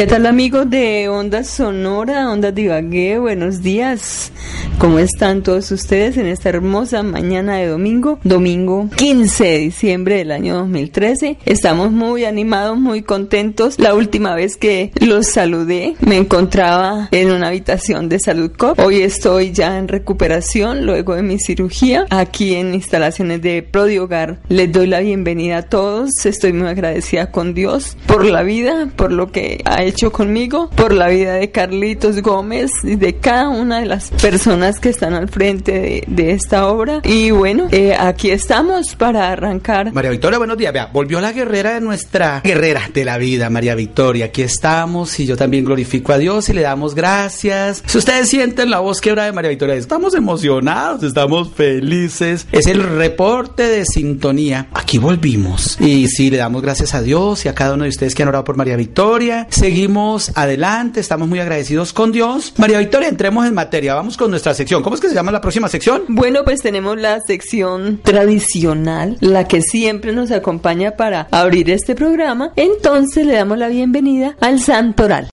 ¿Qué tal amigos de Onda Sonora, Onda Divagué? Buenos días. ¿Cómo están todos ustedes en esta hermosa mañana de domingo? Domingo 15 de diciembre del año 2013. Estamos muy animados, muy contentos. La última vez que los saludé me encontraba en una habitación de Salud Cop. Hoy estoy ya en recuperación luego de mi cirugía aquí en instalaciones de Prodiogar. Les doy la bienvenida a todos. Estoy muy agradecida con Dios por la vida, por lo que ha hecho conmigo, por la vida de Carlitos Gómez y de cada una de las personas que están al frente de, esta obra. Y bueno, eh, aquí estamos para arrancar. María Victoria, buenos días. Vea, volvió la guerrera de nuestra guerrera de la vida, María Victoria. Aquí estamos y yo también glorifico a Dios y le damos gracias. Si ustedes sienten la voz quebrada de María Victoria, estamos emocionados, estamos felices. Es el reporte de sintonía. Aquí volvimos. Y sí, le damos gracias a Dios y a cada uno de ustedes que han orado por María Victoria. Seguimos adelante, estamos muy agradecidos con Dios. María Victoria, entremos en materia. Vamos con nuestra sección. ¿Cómo es que se llama la próxima sección? Bueno, pues tenemos la sección tradicional, la que siempre nos acompaña para abrir este programa. Entonces le damos la bienvenida al Santoral.